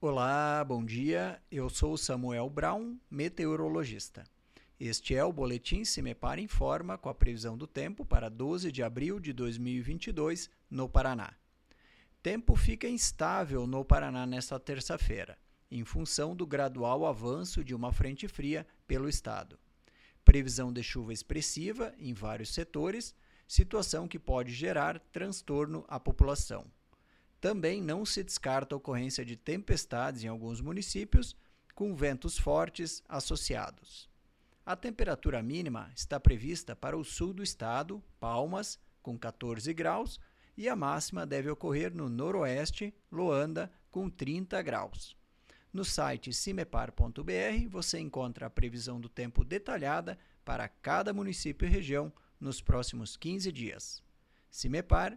Olá, bom dia. Eu sou Samuel Brown, meteorologista. Este é o boletim Cimepar Informa com a previsão do tempo para 12 de abril de 2022 no Paraná. Tempo fica instável no Paraná nesta terça-feira, em função do gradual avanço de uma frente fria pelo estado. Previsão de chuva expressiva em vários setores, situação que pode gerar transtorno à população. Também não se descarta a ocorrência de tempestades em alguns municípios, com ventos fortes associados. A temperatura mínima está prevista para o sul do estado, Palmas, com 14 graus, e a máxima deve ocorrer no noroeste, Loanda, com 30 graus. No site cimepar.br você encontra a previsão do tempo detalhada para cada município e região nos próximos 15 dias. Cimepar